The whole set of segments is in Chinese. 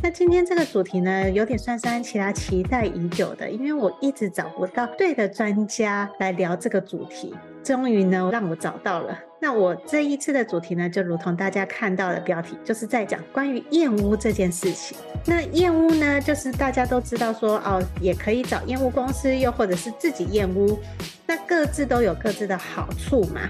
那今天这个主题呢，有点算是安琪拉期待已久的，因为我一直找不到对的专家来聊这个主题，终于呢让我找到了。那我这一次的主题呢，就如同大家看到的标题，就是在讲关于验屋这件事情。那验屋呢，就是大家都知道说哦，也可以找验屋公司，又或者是自己验屋，那各自都有各自的好处嘛。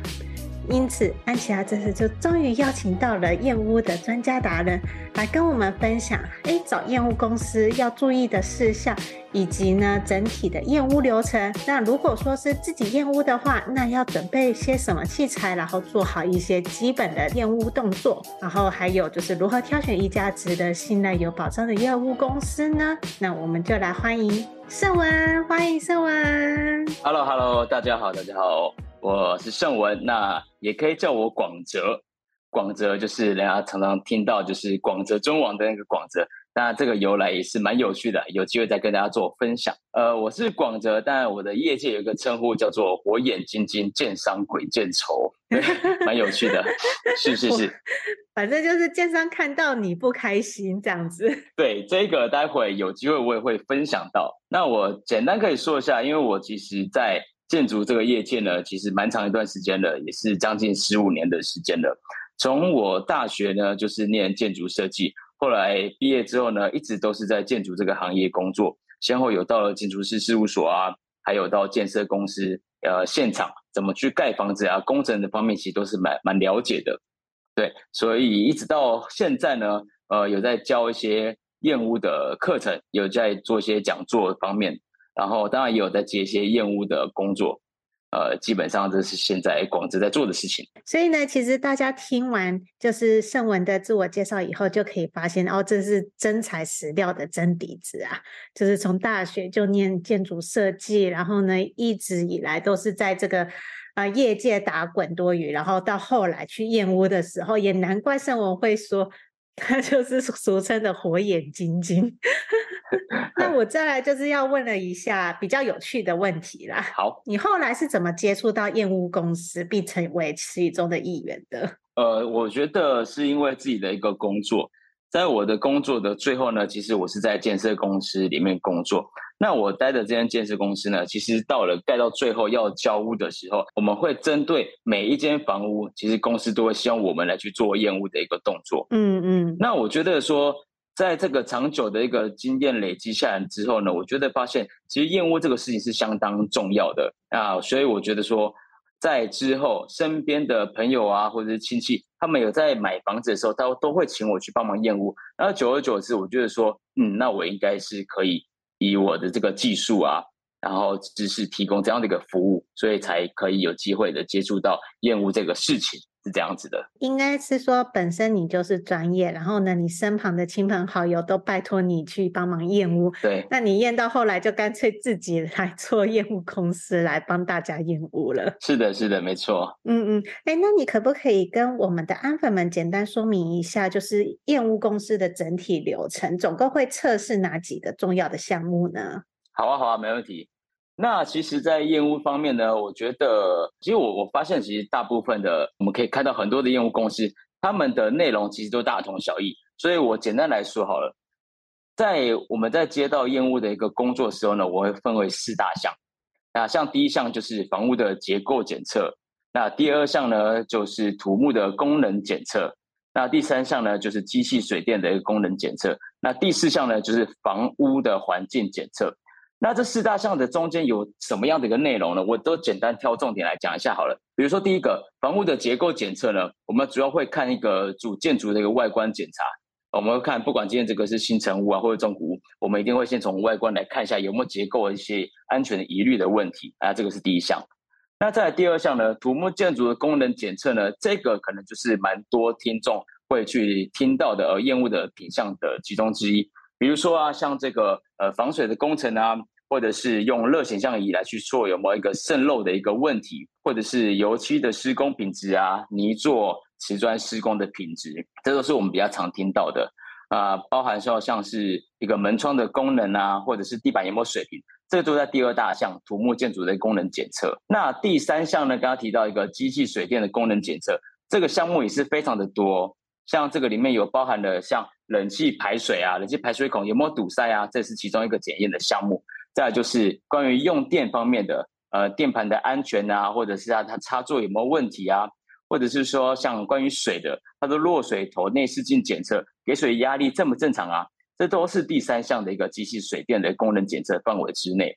因此，安琪拉这次就终于邀请到了燕屋的专家达人来跟我们分享，诶，找燕屋公司要注意的事项，以及呢整体的燕屋流程。那如果说是自己燕屋的话，那要准备些什么器材，然后做好一些基本的燕屋动作，然后还有就是如何挑选一家值得信赖、有保障的燕屋公司呢？那我们就来欢迎胜文，欢迎胜文。Hello，Hello，hello, 大家好，大家好。我是盛文，那也可以叫我广泽。广泽就是人家常常听到，就是广泽中网的那个广泽。那这个由来也是蛮有趣的，有机会再跟大家做分享。呃，我是广泽，但我的业界有一个称呼叫做“火眼金睛，见商鬼见愁”，对，蛮有趣的。是是是，反正就是建商看到你不开心这样子。对，这个待会有机会我也会分享到。那我简单可以说一下，因为我其实，在建筑这个业界呢，其实蛮长一段时间了，也是将近十五年的时间了。从我大学呢，就是念建筑设计，后来毕业之后呢，一直都是在建筑这个行业工作，先后有到了建筑师事务所啊，还有到建设公司，呃，现场怎么去盖房子啊，工程的方面其实都是蛮蛮了解的。对，所以一直到现在呢，呃，有在教一些验屋的课程，有在做一些讲座方面。然后当然也有在接一些燕屋的工作，呃，基本上这是现在广泽在做的事情。所以呢，其实大家听完就是胜文的自我介绍以后，就可以发现哦，这是真材实料的真底子啊！就是从大学就念建筑设计，然后呢，一直以来都是在这个啊、业界打滚多余，然后到后来去燕屋的时候，也难怪胜文会说。他就是俗称的火眼金睛。那我再来就是要问了一下比较有趣的问题啦。好，你后来是怎么接触到燕屋公司，并成为其中的一员的？呃，我觉得是因为自己的一个工作。在我的工作的最后呢，其实我是在建设公司里面工作。那我待的这间建设公司呢，其实到了盖到最后要交屋的时候，我们会针对每一间房屋，其实公司都会希望我们来去做验屋的一个动作。嗯嗯。那我觉得说，在这个长久的一个经验累积下来之后呢，我觉得发现其实验屋这个事情是相当重要的啊，所以我觉得说。在之后，身边的朋友啊，或者是亲戚，他们有在买房子的时候，他都会请我去帮忙验屋。然后久而久之，我觉得说，嗯，那我应该是可以以我的这个技术啊，然后知识提供这样的一个服务，所以才可以有机会的接触到厌恶这个事情。是这样子的，应该是说本身你就是专业，然后呢，你身旁的亲朋好友都拜托你去帮忙验屋。对，那你验到后来就干脆自己来 做验屋公司来帮大家验屋了。是的，是的，没错。嗯嗯，哎，那你可不可以跟我们的安粉们简单说明一下，就是验屋公司的整体流程，总共会测试哪几个重要的项目呢？好啊，好啊，没问题。那其实，在验屋方面呢，我觉得，其实我我发现，其实大部分的，我们可以看到很多的验屋公司，他们的内容其实都大同小异。所以我简单来说好了，在我们在接到验屋的一个工作的时候呢，我会分为四大项。那像第一项就是房屋的结构检测，那第二项呢就是土木的功能检测，那第三项呢就是机器水电的一个功能检测，那第四项呢就是房屋的环境检测。那这四大项的中间有什么样的一个内容呢？我都简单挑重点来讲一下好了。比如说第一个，房屋的结构检测呢，我们主要会看一个主建筑的一个外观检查。我们会看，不管今天这个是新成屋啊，或者中古屋，我们一定会先从外观来看一下有没有结构一些安全的疑虑的问题啊，这个是第一项。那再来第二项呢，土木建筑的功能检测呢，这个可能就是蛮多听众会去听到的呃厌恶的品项的其中之一。比如说啊，像这个呃防水的工程啊，或者是用热显像仪来去做有没有一个渗漏的一个问题，或者是油漆的施工品质啊，泥作、瓷砖施工的品质，这都是我们比较常听到的啊、包含说像是一个门窗的功能啊，或者是地板有没有水平，这个都在第二大项土木建筑的功能检测。那第三项呢，刚刚提到一个机器水电的功能检测，这个项目也是非常的多，像这个里面有包含了像。冷气排水啊，冷气排水孔有没有堵塞啊？这是其中一个检验的项目。再就是关于用电方面的，呃，电盘的安全啊，或者是啊，它插座有没有问题啊？或者是说像关于水的，它的落水头内视镜检测，给水压力正不正常啊？这都是第三项的一个机器水电的功能检测范围之内。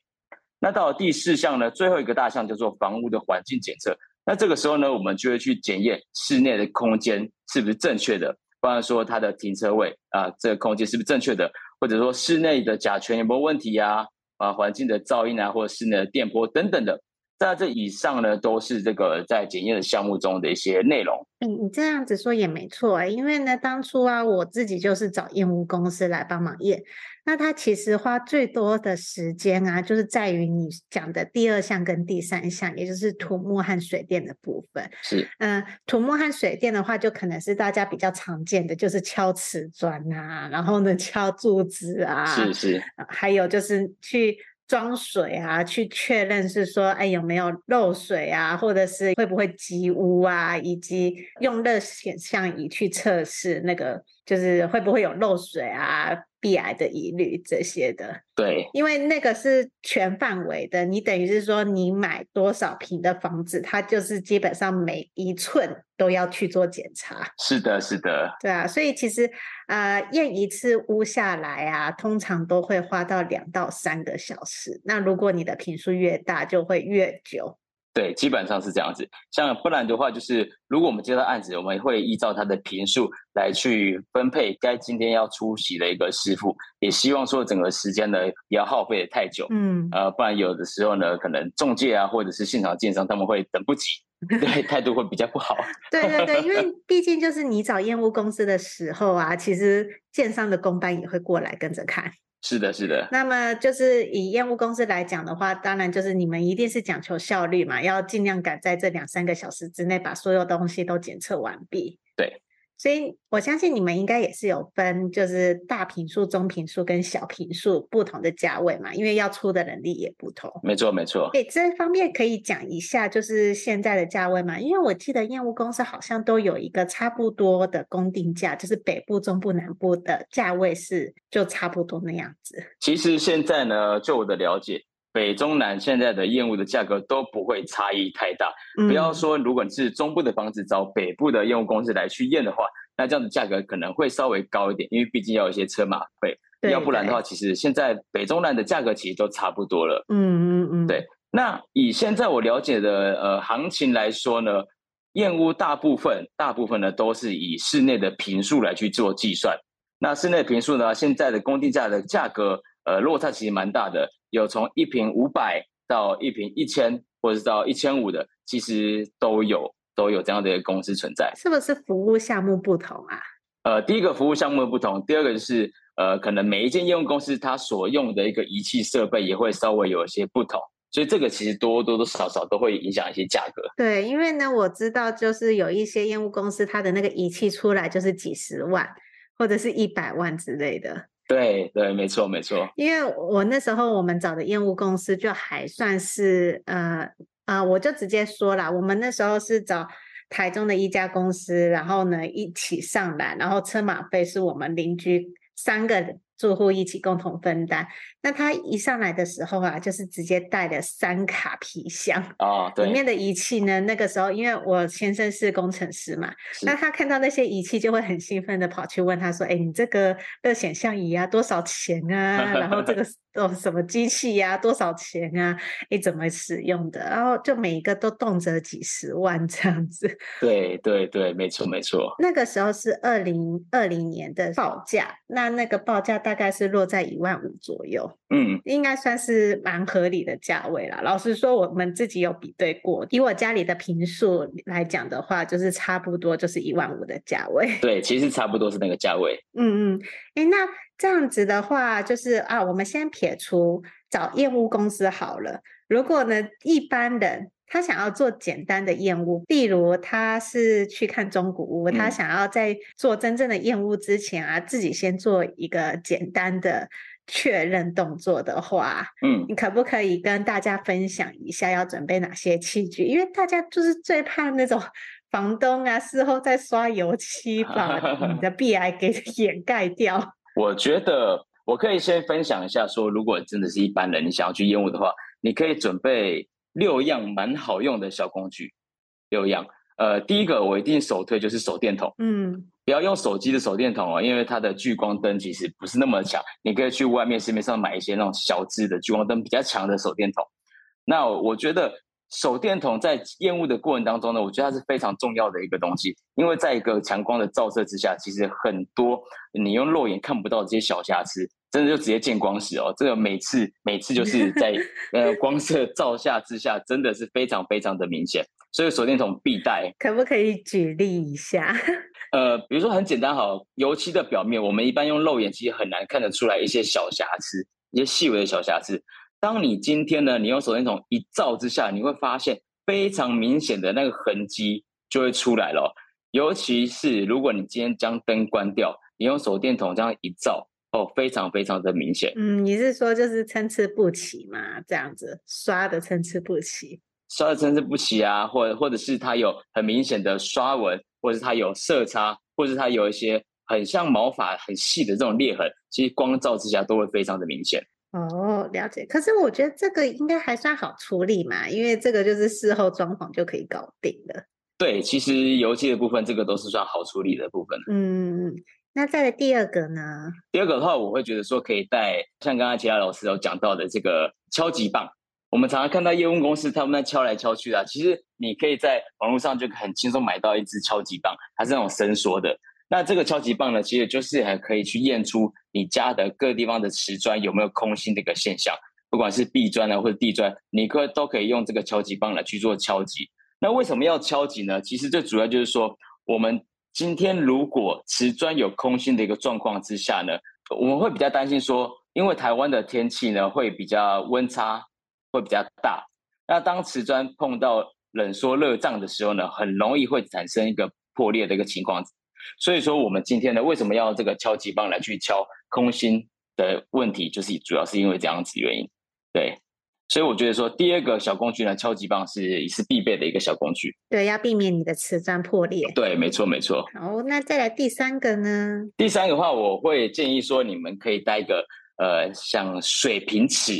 那到了第四项呢，最后一个大项叫做房屋的环境检测。那这个时候呢，我们就会去检验室内的空间是不是正确的。不然说它的停车位啊，这个空间是不是正确的？或者说室内的甲醛有没有问题呀？啊，环境的噪音啊，或者室内的电波等等的。在这以上呢，都是这个在检验的项目中的一些内容。你，你这样子说也没错，因为呢，当初啊，我自己就是找验屋公司来帮忙验。那他其实花最多的时间啊，就是在于你讲的第二项跟第三项，也就是土木和水电的部分。是，嗯、呃，土木和水电的话，就可能是大家比较常见的，就是敲瓷砖啊，然后呢，敲柱子啊，是是，还有就是去。装水啊，去确认是说，哎，有没有漏水啊，或者是会不会积污啊，以及用热显像仪去测试那个，就是会不会有漏水啊。壁癌的疑虑这些的，对，因为那个是全范围的，你等于是说你买多少平的房子，它就是基本上每一寸都要去做检查。是的，是的，对啊，所以其实呃验一次屋下来啊，通常都会花到两到三个小时。那如果你的坪数越大，就会越久。对，基本上是这样子。像不然的话，就是如果我们接到案子，我们会依照他的坪数来去分配该今天要出席的一个师傅，也希望说整个时间呢不要耗费的太久。嗯，呃，不然有的时候呢，可能中介啊或者是现场建商他们会等不及，对，态度会比较不好。对对对，因为 毕竟就是你找验屋公司的时候啊，其实建商的公班也会过来跟着看。是的，是的。那么就是以验屋公司来讲的话，当然就是你们一定是讲求效率嘛，要尽量赶在这两三个小时之内把所有东西都检测完毕。对。所以我相信你们应该也是有分，就是大平数、中平数跟小平数不同的价位嘛，因为要出的能力也不同。没错，没错。对，这方面可以讲一下，就是现在的价位嘛，因为我记得燕屋公司好像都有一个差不多的公定价，就是北部、中部、南部的价位是就差不多那样子。其实现在呢，就我的了解。北中南现在的验屋的价格都不会差异太大，嗯、不要说如果你是中部的房子找北部的验屋公司来去验的话，那这样的价格可能会稍微高一点，因为毕竟要有一些车马费。要不然的话，其实现在北中南的价格其实都差不多了。嗯嗯嗯，对。那以现在我了解的呃行情来说呢，燕屋大部分大部分呢都是以室内的平数来去做计算。那室内平数呢，现在的工地价的价格呃落差其实蛮大的。有从一瓶五百到一瓶一千，或者是到一千五的，其实都有都有这样的一个公司存在。是不是服务项目不同啊？呃，第一个服务项目的不同，第二个就是呃，可能每一间验屋公司它所用的一个仪器设备也会稍微有一些不同，所以这个其实多多多少少都会影响一些价格。对，因为呢，我知道就是有一些验屋公司它的那个仪器出来就是几十万或者是一百万之类的。对对，没错没错。因为我那时候我们找的业务公司就还算是呃呃，我就直接说了，我们那时候是找台中的一家公司，然后呢一起上来，然后车马费是我们邻居三个人。住户一起共同分担。那他一上来的时候啊，就是直接带了三卡皮箱哦，对，里面的仪器呢，那个时候因为我先生是工程师嘛，那他看到那些仪器就会很兴奋的跑去问他说：“哎，你这个热显像仪啊，多少钱啊？然后这个都什么机器呀、啊，多少钱啊？你怎么使用的？然后就每一个都动辄几十万这样子。对对对，没错没错。那个时候是二零二零年的报价，那那个报价大概是落在一万五左右。嗯，应该算是蛮合理的价位啦。老实说，我们自己有比对过，以我家里的平数来讲的话，就是差不多就是一万五的价位。对，其实差不多是那个价位。嗯嗯，诶，那这样子的话，就是啊，我们先撇除找验屋公司好了。如果呢，一般人他想要做简单的验屋，例如他是去看中古屋，嗯、他想要在做真正的验屋之前啊，自己先做一个简单的确认动作的话，嗯，你可不可以跟大家分享一下要准备哪些器具？因为大家就是最怕那种。房东啊，事后再刷油漆把你的 壁癌给掩盖掉。我觉得我可以先分享一下，说如果真的是一般人，你想要去烟雾的话，你可以准备六样蛮好用的小工具。六样，呃，第一个我一定首推就是手电筒，嗯，不要用手机的手电筒哦，因为它的聚光灯其实不是那么强。你可以去外面市面上买一些那种小支的聚光灯比较强的手电筒。那我觉得。手电筒在验物的过程当中呢，我觉得它是非常重要的一个东西，因为在一个强光的照射之下，其实很多你用肉眼看不到这些小瑕疵，真的就直接见光死哦。这个每次每次就是在 呃光色照下之下，真的是非常非常的明显，所以手电筒必带。可不可以举例一下？呃，比如说很简单，哈，油漆的表面，我们一般用肉眼其实很难看得出来一些小瑕疵，一些细微的小瑕疵。当你今天呢，你用手电筒一照之下，你会发现非常明显的那个痕迹就会出来了。尤其是如果你今天将灯关掉，你用手电筒这样一照，哦，非常非常的明显。嗯，你是说就是参差不齐嘛？这样子刷的参差不齐，刷的参差不齐啊，或者或者是它有很明显的刷纹，或者是它有色差，或者是它有一些很像毛发很细的这种裂痕，其实光照之下都会非常的明显。哦，了解。可是我觉得这个应该还算好处理嘛，因为这个就是事后装潢就可以搞定了。对，其实油漆的部分，这个都是算好处理的部分。嗯，那再来第二个呢？第二个的话，我会觉得说可以带像刚刚其他老师有讲到的这个敲击棒。我们常常看到业务公司他们在敲来敲去的，其实你可以在网络上就很轻松买到一支敲击棒，它是那种伸缩的。那这个敲击棒呢，其实就是还可以去验出你家的各地方的瓷砖有没有空心的一个现象，不管是壁砖呢或者地砖，你可都可以用这个敲击棒来去做敲击。那为什么要敲击呢？其实最主要就是说，我们今天如果瓷砖有空心的一个状况之下呢，我们会比较担心说，因为台湾的天气呢会比较温差会比较大，那当瓷砖碰到冷缩热胀的时候呢，很容易会产生一个破裂的一个情况。所以说，我们今天呢，为什么要这个敲击棒来去敲空心的问题，就是主要是因为这样子原因。对，所以我觉得说，第二个小工具呢，敲击棒是也是必备的一个小工具。对，要避免你的瓷砖破裂。对，没错没错。好，那再来第三个呢？第三个的话，我会建议说，你们可以带一个呃，像水平尺，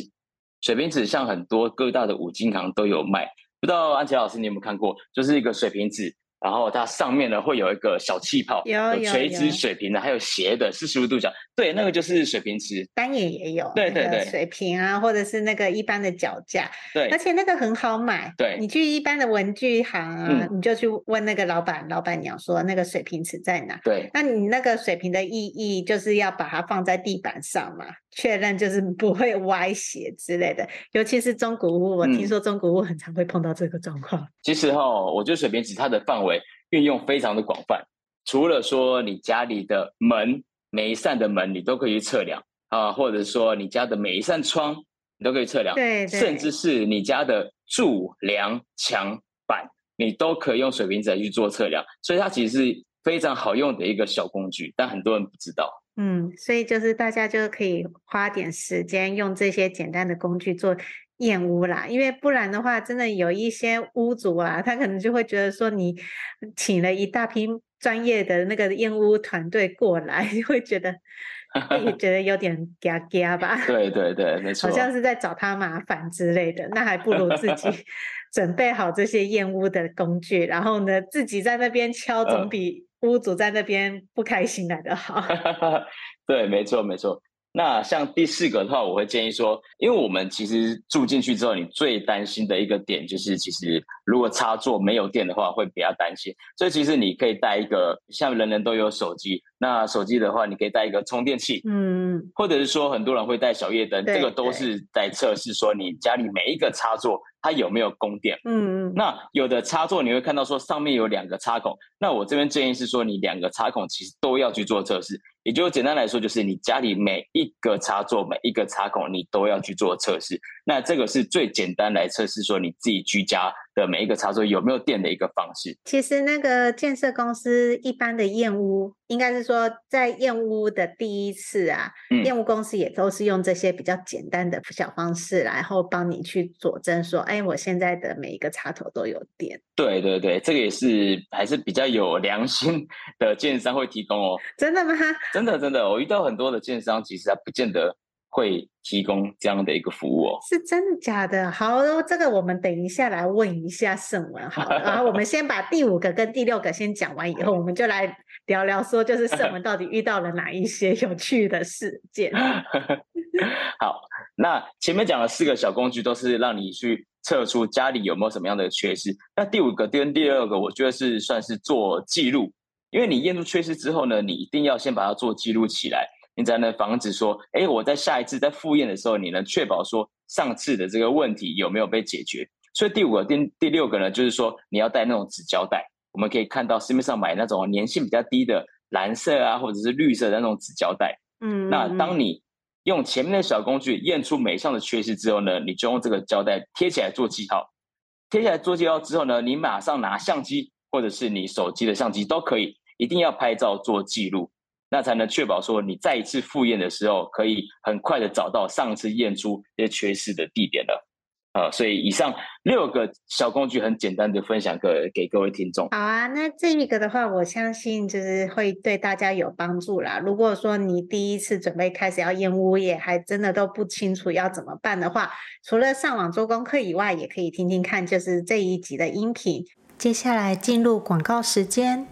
水平尺像很多各大的五金行都有卖。不知道安琪老师你有没有看过？就是一个水平尺。然后它上面呢会有一个小气泡，有，垂直水平的，还有斜的四十五度角，对，那个就是水平尺。单眼也有，对对对，水平啊，或者是那个一般的脚架，对，而且那个很好买，对，你去一般的文具行啊，嗯、你就去问那个老板、老板娘说那个水平尺在哪？对，那你那个水平的意义就是要把它放在地板上嘛。确认就是 不会歪斜之类的，尤其是中古屋，我听说中古屋很常会碰到这个状况。嗯、其实哈，我觉得水平尺它的范围运用非常的广泛，除了说你家里的门每一扇的门你都可以去测量啊，或者说你家的每一扇窗你都可以测量，对，对，甚至是你家的柱梁墙板你都可以用水平尺来去做测量，所以它其实是非常好用的一个小工具，但很多人不知道。嗯，所以就是大家就可以花点时间用这些简单的工具做燕屋啦，因为不然的话，真的有一些屋主啊，他可能就会觉得说，你请了一大批专业的那个燕屋团队过来，就会觉得会觉得有点嘎嘎吧？对对对，没错，好像是在找他麻烦之类的，那还不如自己 准备好这些验屋的工具，然后呢，自己在那边敲，总比。屋主在那边不开心来的好，对，没错没错。那像第四个的话，我会建议说，因为我们其实住进去之后，你最担心的一个点就是，其实如果插座没有电的话，会比较担心。所以其实你可以带一个，像人人都有手机，那手机的话，你可以带一个充电器，嗯，或者是说很多人会带小夜灯，这个都是在测试说你家里每一个插座它有没有供电。嗯嗯。那有的插座你会看到说上面有两个插孔，那我这边建议是说你两个插孔其实都要去做测试。也就简单来说，就是你家里每一个插座、每一个插孔，你都要去做测试。那这个是最简单来测试说你自己居家的每一个插座有没有电的一个方式。其实那个建设公司一般的验屋，应该是说在验屋的第一次啊，嗯、验屋公司也都是用这些比较简单的小方式，然后帮你去佐证说，哎，我现在的每一个插头都有电。对对对，这个也是还是比较有良心的建商会提供哦。真的吗？真的真的，我遇到很多的建商，其实他不见得会提供这样的一个服务哦。是真的假的？好，这个我们等一下来问一下圣文好了。然后我们先把第五个跟第六个先讲完以后，我们就来聊聊说，就是圣文到底遇到了哪一些有趣的事件。好，那前面讲了四个小工具，都是让你去测出家里有没有什么样的缺失。那第五个跟第二个，我觉得是算是做记录。因为你验出缺失之后呢，你一定要先把它做记录起来，你才能防止说，哎，我在下一次在复验的时候，你能确保说上次的这个问题有没有被解决。所以第五个、第第六个呢，就是说你要带那种纸胶带。我们可以看到市面上买那种粘性比较低的蓝色啊，或者是绿色的那种纸胶带。嗯，那当你用前面的小工具验出每项的缺失之后呢，你就用这个胶带贴起来做记号。贴起来做记号之后呢，你马上拿相机或者是你手机的相机都可以。一定要拍照做记录，那才能确保说你再一次复验的时候，可以很快的找到上次验出这些缺失的地点了。呃，所以以上六个小工具很简单的分享给给各位听众。好啊，那这一个的话，我相信就是会对大家有帮助啦。如果说你第一次准备开始要验屋，也还真的都不清楚要怎么办的话，除了上网做功课以外，也可以听听看，就是这一集的音频。接下来进入广告时间。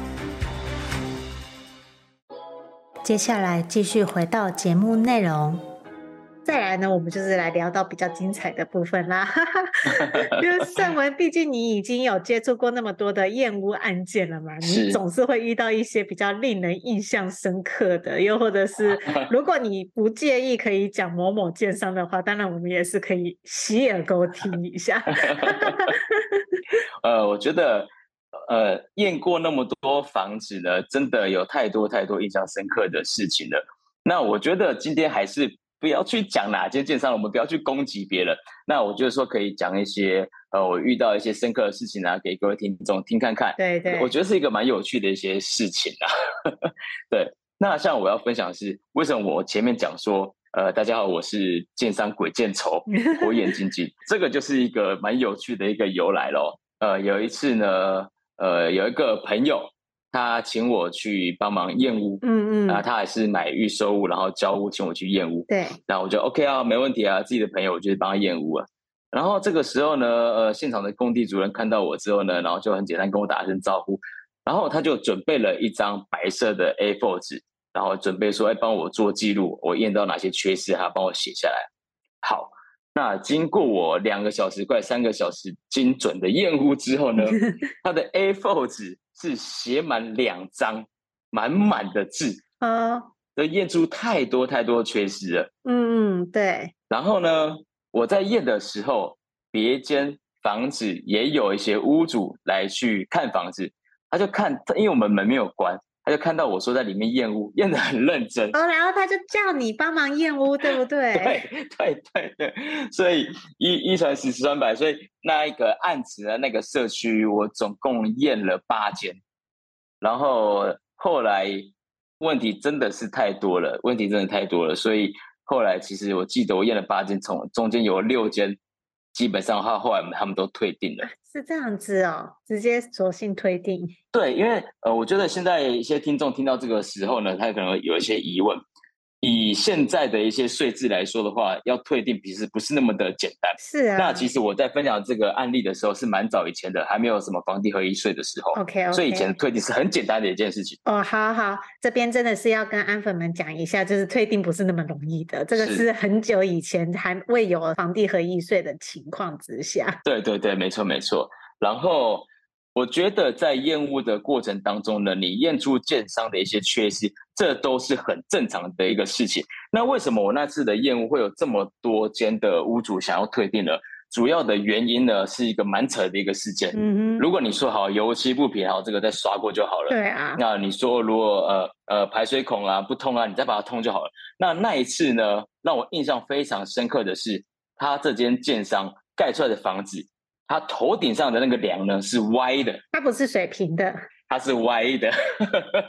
接下来继续回到节目内容。再来呢，我们就是来聊到比较精彩的部分啦。因为上文，毕竟你已经有接触过那么多的验屋案件了嘛，你总是会遇到一些比较令人印象深刻的，又或者是 如果你不介意可以讲某某建商的话，当然我们也是可以洗耳恭听一下。呃，我觉得呃验过那么多房子呢，真的有太多太多印象深刻的事情了。那我觉得今天还是。不要去讲哪间建商，我们不要去攻击别人。那我就是说，可以讲一些呃，我遇到一些深刻的事情啊，给各位听众听看看。对对，我觉得是一个蛮有趣的一些事情啊。对，那像我要分享的是，为什么我前面讲说，呃，大家好，我是建商鬼见愁，火眼金睛，这个就是一个蛮有趣的一个由来咯。呃，有一次呢，呃，有一个朋友。他请我去帮忙验屋，嗯嗯，啊，他还是买预售屋，然后交屋，请我去验屋，对，然后我就 OK 啊，没问题啊，自己的朋友，我就帮他验屋啊。然后这个时候呢，呃，现场的工地主任看到我之后呢，然后就很简单跟我打声招呼，然后他就准备了一张白色的 A4 纸，然后准备说，哎，帮我做记录，我验到哪些缺失，他帮我写下来。好，那经过我两个小时快三个小时精准的验屋之后呢，他的 A4 纸。是写满两张满满的字啊，都验出太多太多缺失了。嗯嗯，对。然后呢，我在验的时候，别间房子也有一些屋主来去看房子，他就看，因为我们门没有关，他就看到我说在里面验屋，验的很认真。哦，然后他就叫你帮忙验屋，对不对？对 对对对，所以一一传十，十传百，所以那一个案子的那个社区，我总共验了八间，然后后来问题真的是太多了，问题真的太多了，所以后来其实我记得我验了八间，从中间有六间，基本上他后来他们都退订了。是这样子哦，直接索性退订。对，因为呃，我觉得现在一些听众听到这个时候呢，他可能有一些疑问。以现在的一些税制来说的话，要退订其实不是那么的简单。是啊。那其实我在分享这个案例的时候是蛮早以前的，还没有什么房地合一税的时候。OK OK。所以以前的退订是很简单的一件事情。哦，好好，这边真的是要跟安粉们讲一下，就是退订不是那么容易的。这个是很久以前还未有房地合一税的情况之下。对对对，没错没错。然后。我觉得在验屋的过程当中呢，你验出建商的一些缺失，这都是很正常的一个事情。那为什么我那次的验屋会有这么多间的屋主想要退订呢？主要的原因呢，是一个蛮扯的一个事件。嗯哼，如果你说好油漆不平，好这个再刷过就好了。对啊。那你说如果呃呃排水孔啊不通啊，你再把它通就好了。那那一次呢，让我印象非常深刻的是，他这间建商盖出来的房子。它头顶上的那个梁呢是歪的，它不是水平的，它是歪的。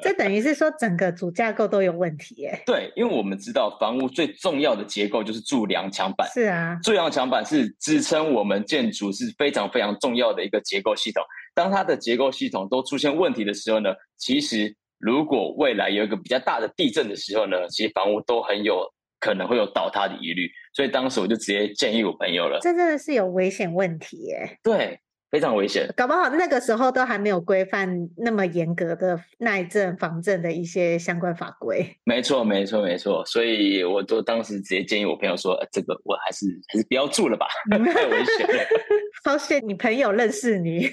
这等于是说整个主架构都有问题耶。对，因为我们知道房屋最重要的结构就是柱梁墙板。是啊，柱梁墙板是支撑我们建筑是非常非常重要的一个结构系统。当它的结构系统都出现问题的时候呢，其实如果未来有一个比较大的地震的时候呢，其实房屋都很有可能会有倒塌的疑虑。所以当时我就直接建议我朋友了，这真的是有危险问题耶。对，非常危险。搞不好那个时候都还没有规范那么严格的耐震、防震的一些相关法规。没错，没错，没错。所以我都当时直接建议我朋友说：“这个我还是还是不要住了吧，太危险了。”好险你朋友认识你。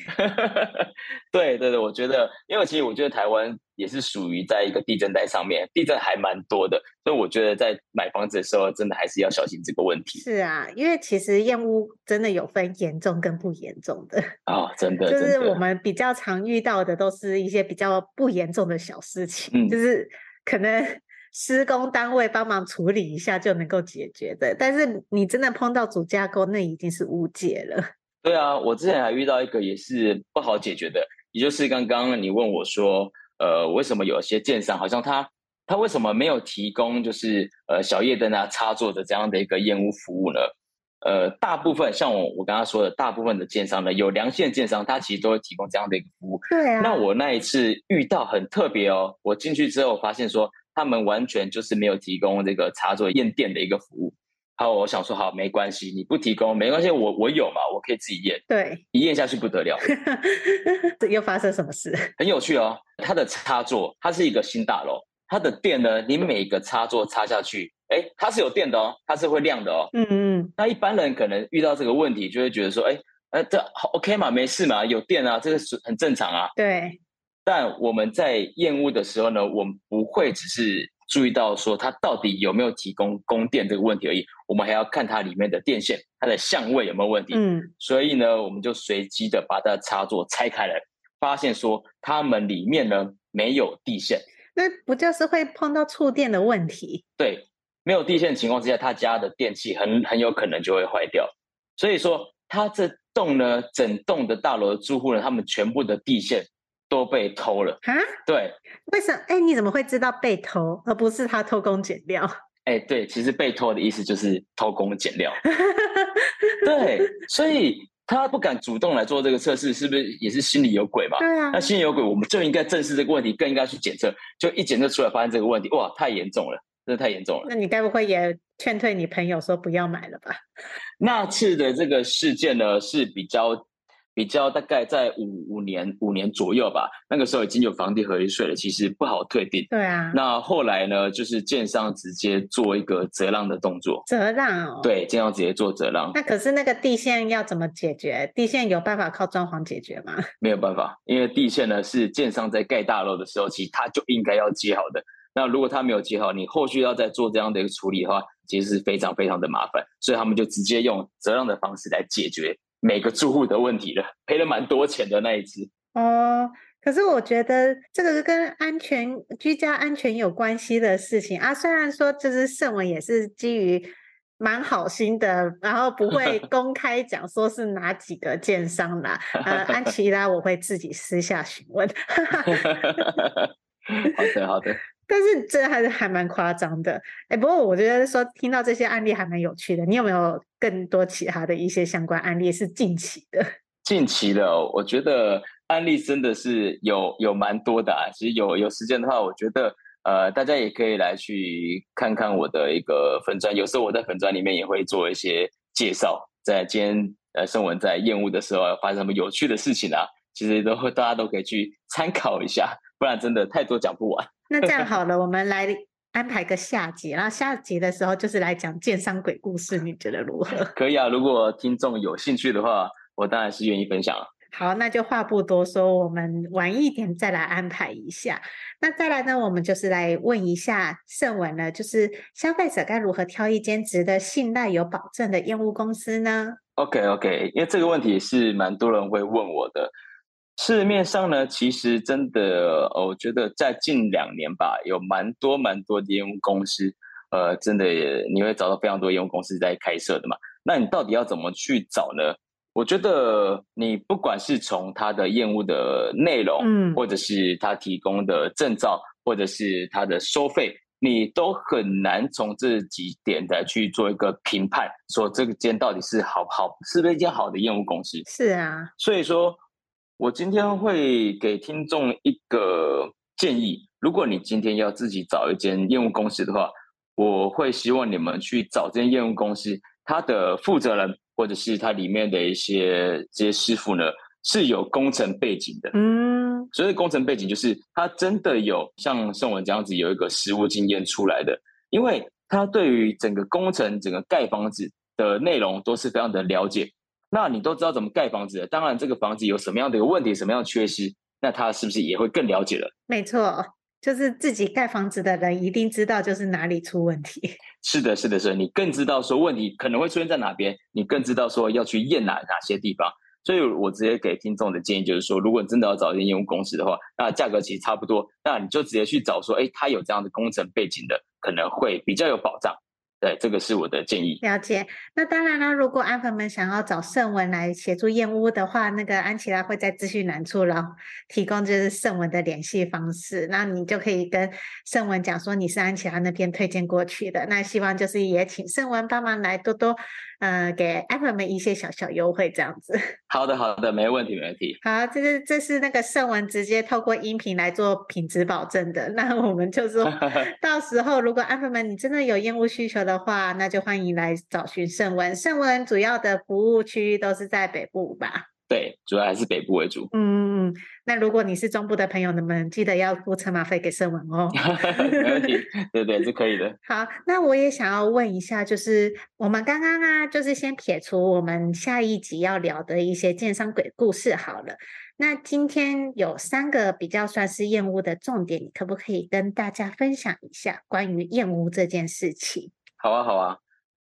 对对对，我觉得，因为其实我觉得台湾。也是属于在一个地震带上面，地震还蛮多的，所以我觉得在买房子的时候，真的还是要小心这个问题。是啊，因为其实燕屋真的有分严重跟不严重的啊、哦，真的，就是我们比较常遇到的都是一些比较不严重的小事情，嗯、就是可能 施工单位帮忙处理一下就能够解决的，但是你真的碰到主架构，那已经是无解了。对啊，我之前还遇到一个也是不好解决的，也就是刚刚你问我说。呃，为什么有些建商好像他他为什么没有提供就是呃小夜灯啊插座的这样的一个验屋服务呢？呃，大部分像我我刚刚说的，大部分的建商呢，有良性的建商，他其实都会提供这样的一个服务。对啊。那我那一次遇到很特别哦，我进去之后发现说，他们完全就是没有提供这个插座验电的一个服务。好，我想说好，没关系，你不提供没关系，我我有嘛，我可以自己验。对，一验下去不得了，又发生什么事？很有趣哦，它的插座，它是一个新大楼，它的电呢，你每个插座插下去，哎，它是有电的哦，它是会亮的哦。嗯嗯。那一般人可能遇到这个问题，就会觉得说，哎，呃，这好 OK 嘛，没事嘛，有电啊，这个是很正常啊。对。但我们在验屋的时候呢，我们不会只是。注意到说它到底有没有提供供电这个问题而已，我们还要看它里面的电线，它的相位有没有问题。嗯，所以呢，我们就随机的把它的插座拆开来，发现说它们里面呢没有地线。那不就是会碰到触电的问题？对，没有地线的情况之下，他家的电器很很有可能就会坏掉。所以说，他这栋呢，整栋的大楼的住户呢，他们全部的地线。都被偷了啊？对，为什么？哎，你怎么会知道被偷，而不是他偷工减料？哎，对，其实被偷的意思就是偷工减料。对，所以他不敢主动来做这个测试，是不是也是心里有鬼吧？对啊。那心里有鬼，我们就应该正视这个问题，更应该去检测。就一检测出来，发现这个问题，哇，太严重了，真的太严重了。那你该不会也劝退你朋友说不要买了吧？那次的这个事件呢，是比较。比较大概在五五年五年左右吧，那个时候已经有房地合一税了，其实不好退定。对啊。那后来呢，就是建商直接做一个折让的动作。折让哦。对，建商直接做折让。那可是那个地线要怎么解决？地线有办法靠装潢解决吗？没有办法，因为地线呢是建商在盖大楼的时候，其实他就应该要接好的。那如果他没有接好，你后续要再做这样的一个处理的话，其实是非常非常的麻烦。所以他们就直接用折让的方式来解决。每个住户的问题了，赔了蛮多钱的那一只。哦，可是我觉得这个是跟安全、居家安全有关系的事情啊。虽然说就是盛文也是基于蛮好心的，然后不会 公开讲说是哪几个建商啦。呃，安琪拉我会自己私下询问。好的，好的。但是这还是还蛮夸张的，哎，不过我觉得说听到这些案例还蛮有趣的。你有没有更多其他的一些相关案例是近期的？近期的，我觉得案例真的是有有蛮多的啊。其实有有时间的话，我觉得呃，大家也可以来去看看我的一个粉专。有时候我在粉专里面也会做一些介绍，在今天呃胜文在厌恶的时候发生什么有趣的事情啊，其实都会大家都可以去参考一下，不然真的太多讲不完。那这样好了，我们来安排个下集，然后下集的时候就是来讲建商鬼故事，你觉得如何？可以啊，如果听众有兴趣的话，我当然是愿意分享。好，那就话不多说，我们晚一点再来安排一下。那再来呢，我们就是来问一下盛文了，就是消费者该如何挑一间值得信赖、有保证的验屋公司呢？OK OK，因为这个问题是蛮多人会问我的。市面上呢，其实真的，我觉得在近两年吧，有蛮多蛮多的验屋公司，呃，真的你会找到非常多烟雾公司在开设的嘛。那你到底要怎么去找呢？我觉得你不管是从他的验屋的内容，嗯，或者是他提供的证照，或者是他的收费，你都很难从这几点来去做一个评判，说这个间到底是好不好，是不是一间好的验屋公司？是啊，所以说。我今天会给听众一个建议：如果你今天要自己找一间业务公司的话，我会希望你们去找这间业务公司，它的负责人或者是它里面的一些这些师傅呢，是有工程背景的。嗯，所以工程背景就是他真的有像宋文这样子有一个实务经验出来的，因为他对于整个工程、整个盖房子的内容都是非常的了解。那你都知道怎么盖房子了，当然这个房子有什么样的一个问题，什么样的缺失，那他是不是也会更了解了？没错，就是自己盖房子的人一定知道，就是哪里出问题。是的，是的，是的，你更知道说问题可能会出现在哪边，你更知道说要去验哪哪些地方。所以我直接给听众的建议就是说，如果你真的要找一间验屋公司的话，那价格其实差不多，那你就直接去找说，哎，他有这样的工程背景的，可能会比较有保障。对，这个是我的建议。了解。那当然啦，如果安粉们想要找圣文来协助燕屋的话，那个安琪拉会在资讯栏处然后提供就是圣文的联系方式，那你就可以跟圣文讲说你是安琪拉那边推荐过去的。那希望就是也请圣文帮忙来多多呃给 Apple 们一些小小优惠这样子。好的，好的，没问题，没问题。好，这是这是那个圣文直接透过音频来做品质保证的。那我们就说 到时候如果 Apple 们你真的有烟雾需求的话，那就欢迎来找寻圣文。圣文主要的服务区域都是在北部吧？对，主要还是北部为主。嗯嗯，那如果你是中部的朋友们，记得要付车马费给圣文哦。没问题，对对是可以的。好，那我也想要问一下，就是我们刚刚啊，就是先撇除我们下一集要聊的一些建商鬼故事好了。那今天有三个比较算是验屋的重点，你可不可以跟大家分享一下关于验屋这件事情？好啊，好啊，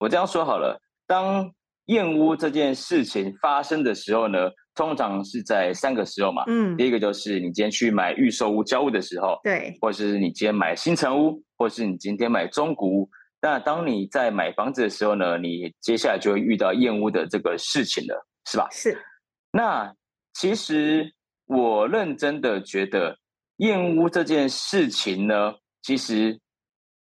我这样说好了。当验屋这件事情发生的时候呢，通常是在三个时候嘛。嗯，第一个就是你今天去买预售屋交屋的时候，对，或者是你今天买新城屋，或是你今天买中古屋。那当你在买房子的时候呢，你接下来就会遇到燕屋的这个事情了，是吧？是。那其实我认真的觉得，燕屋这件事情呢，其实。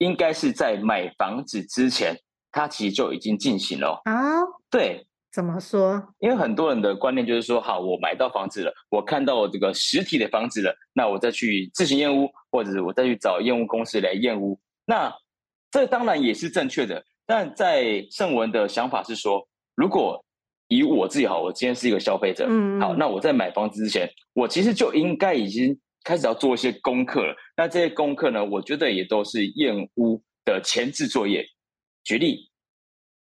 应该是在买房子之前，它其实就已经进行了啊。对，怎么说？因为很多人的观念就是说，好，我买到房子了，我看到这个实体的房子了，那我再去自行验屋，或者是我再去找验屋公司来验屋。那这当然也是正确的，但在圣文的想法是说，如果以我自己好，我今天是一个消费者，嗯，好，那我在买房子之前，我其实就应该已经。开始要做一些功课了，那这些功课呢，我觉得也都是验屋的前置作业。举例，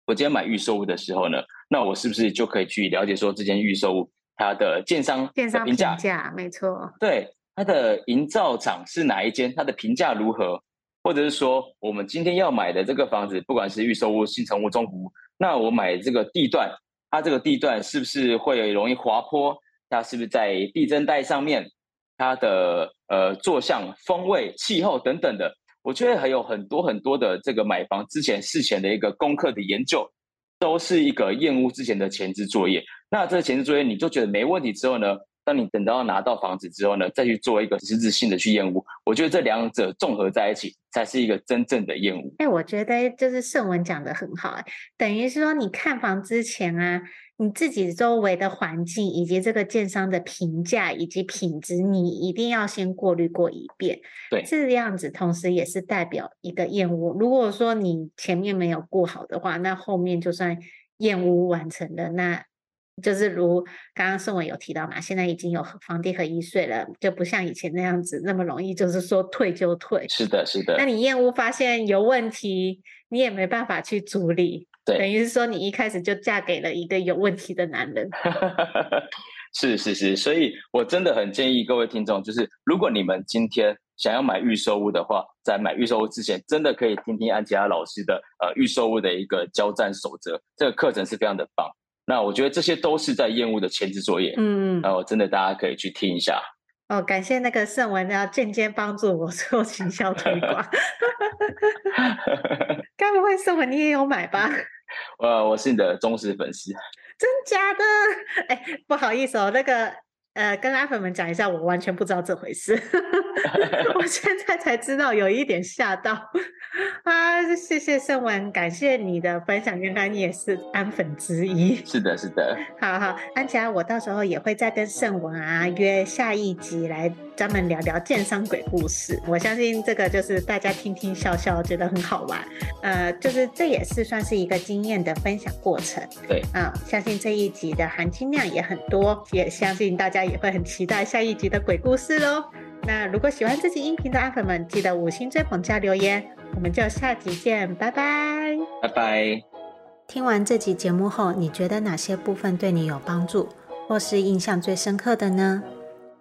我今天买预售屋的时候呢，那我是不是就可以去了解说，这间预售屋它的建商的？建商评价，没错。对，它的营造厂是哪一间？它的评价如何？或者是说，我们今天要买的这个房子，不管是预售屋、新城屋、中古屋，那我买这个地段，它这个地段是不是会容易滑坡？它是不是在地震带上面？它的呃坐向、风味、气候等等的，我觉得还有很多很多的这个买房之前事前的一个功课的研究，都是一个验屋之前的前置作业。那这个前置作业你就觉得没问题之后呢，当你等到拿到房子之后呢，再去做一个实质性的去验屋，我觉得这两者综合在一起才是一个真正的验屋。哎，我觉得就是圣文讲的很好，哎，等于是说你看房之前啊。你自己周围的环境，以及这个建商的评价以及品质，你一定要先过滤过一遍。对，这样子，同时也是代表一个验屋。如果说你前面没有过好的话，那后面就算验屋完成了，那就是如刚刚圣文有提到嘛，现在已经有房地合一税了，就不像以前那样子那么容易，就是说退就退。是的，是的。那你验屋发现有问题，你也没办法去处理。对，等于是说你一开始就嫁给了一个有问题的男人。是是是，所以我真的很建议各位听众，就是如果你们今天想要买预售屋的话，在买预售屋之前，真的可以听听安吉拉老师的呃预售屋的一个交战守则，这个课程是非常的棒。那我觉得这些都是在厌恶的前置作业，嗯，然后真的大家可以去听一下。哦，感谢那个圣文要间接帮助我做行销推广。该不会圣文你也有买吧？呃，我是你的忠实粉丝。真假的？哎，不好意思哦，那个。呃，跟阿粉们讲一下，我完全不知道这回事，我现在才知道，有一点吓到啊！谢谢圣文，感谢你的分享，原来你也是安粉之一。是的，是的。好好，安琪拉，我到时候也会再跟圣文啊约下一集来专门聊聊建商鬼故事。我相信这个就是大家听听笑笑，觉得很好玩。呃，就是这也是算是一个经验的分享过程。对，啊，相信这一集的含金量也很多，也相信大家。也会很期待下一集的鬼故事喽。那如果喜欢这集音频的阿粉们，记得五星追捧加留言，我们就下集见，拜拜，拜拜。听完这集节目后，你觉得哪些部分对你有帮助，或是印象最深刻的呢？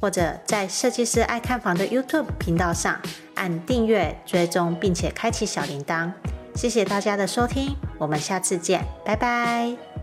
或者在设计师爱看房的 YouTube 频道上按订阅追踪，并且开启小铃铛。谢谢大家的收听，我们下次见，拜拜。